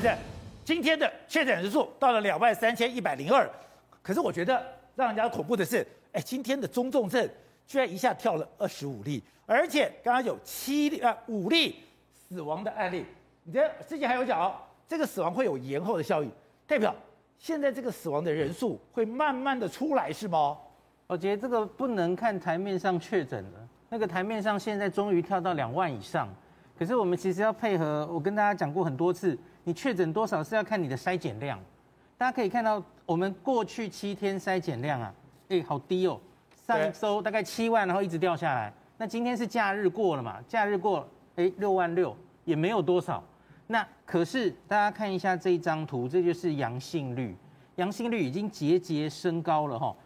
对的，今天的确诊人数到了两万三千一百零二，可是我觉得让人家恐怖的是，哎，今天的中重症居然一下跳了二十五例，而且刚刚有七例啊五例死亡的案例。你这之前还有讲哦，这个死亡会有延后的效应，代表现在这个死亡的人数会慢慢的出来是吗？我觉得这个不能看台面上确诊了，那个台面上现在终于跳到两万以上。可是我们其实要配合，我跟大家讲过很多次，你确诊多少是要看你的筛检量。大家可以看到，我们过去七天筛检量啊，哎，好低哦，上一周大概七万，然后一直掉下来。那今天是假日过了嘛？假日过，哎，六万六也没有多少。那可是大家看一下这一张图，这就是阳性率，阳性率已经节节升高了哈。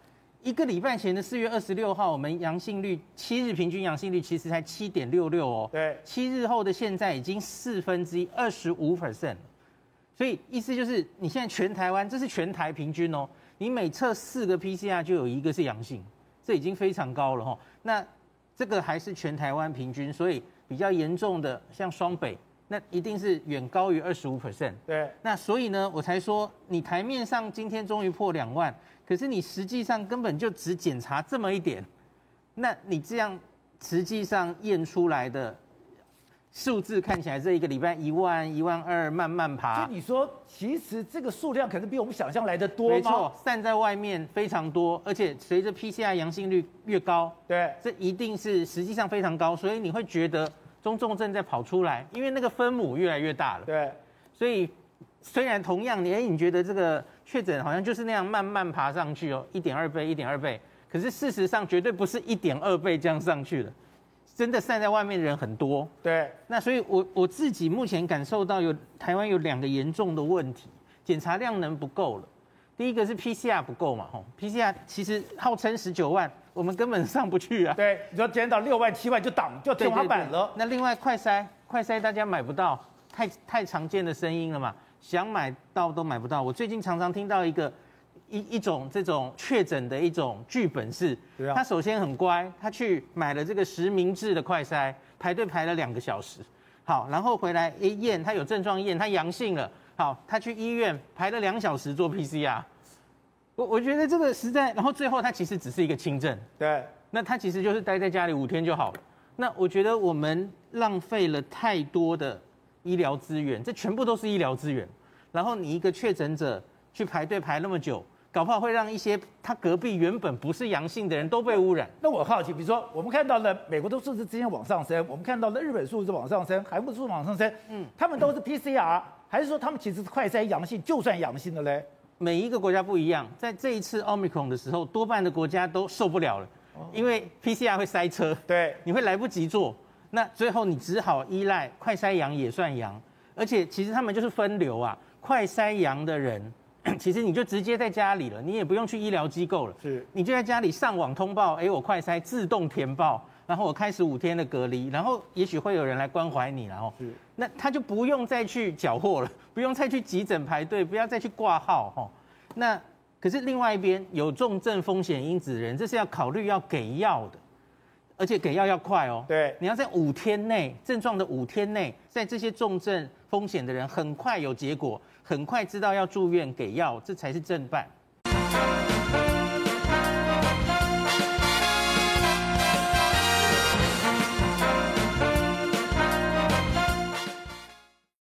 一个礼拜前的四月二十六号，我们阳性率七日平均阳性率其实才七点六六哦。对，七日后的现在已经四分之一，二十五 percent。所以意思就是，你现在全台湾，这是全台平均哦，你每测四个 PCR 就有一个是阳性，这已经非常高了哈。那这个还是全台湾平均，所以比较严重的像双北。那一定是远高于二十五 percent，对。那所以呢，我才说你台面上今天终于破两万，可是你实际上根本就只检查这么一点，那你这样实际上验出来的数字看起来这一个礼拜一万一万二慢慢爬。就你说，其实这个数量可能比我们想象来的多吗？没错，散在外面非常多，而且随着 PCR 阳性率越高，对，这一定是实际上非常高，所以你会觉得。中重症在跑出来，因为那个分母越来越大了。对，所以虽然同样，你哎，你觉得这个确诊好像就是那样慢慢爬上去哦，一点二倍，一点二倍。可是事实上绝对不是一点二倍这样上去的，真的散在外面的人很多。对，那所以我我自己目前感受到有台湾有两个严重的问题，检查量能不够了。第一个是 PCR 不够嘛，吼，PCR 其实号称十九万。我们根本上不去啊！对，你说减到六万七万就挡就天花板了。那另外快筛，快筛大家买不到，太太常见的声音了嘛，想买到都买不到。我最近常常听到一个一一种这种确诊的一种剧本是，啊、他首先很乖，他去买了这个实名制的快筛，排队排了两个小时，好，然后回来一验，他有症状验，他阳性了，好，他去医院排了两小时做 PCR。我我觉得这个实在，然后最后他其实只是一个轻症，对，那他其实就是待在家里五天就好了。那我觉得我们浪费了太多的医疗资源，这全部都是医疗资源。然后你一个确诊者去排队排那么久，搞不好会让一些他隔壁原本不是阳性的人都被污染。那我好奇，比如说我们看到了美国的数字之间往上升，我们看到了日本数字往上升，韩国数字往上升，嗯，他们都是 PCR，还是说他们其实是快筛阳性，就算阳性的嘞？每一个国家不一样，在这一次奥密克戎的时候，多半的国家都受不了了，因为 PCR 会塞车，对，你会来不及做，那最后你只好依赖快筛阳也算阳，而且其实他们就是分流啊，快筛阳的人，其实你就直接在家里了，你也不用去医疗机构了，是，你就在家里上网通报，哎，我快筛自动填报。然后我开始五天的隔离，然后也许会有人来关怀你，然后，那他就不用再去缴获了，不用再去急诊排队，不要再去挂号，哈。那可是另外一边有重症风险因子的人，这是要考虑要给药的，而且给药要快哦。对，你要在五天内症状的五天内，在这些重症风险的人很快有结果，很快知道要住院给药，这才是正办。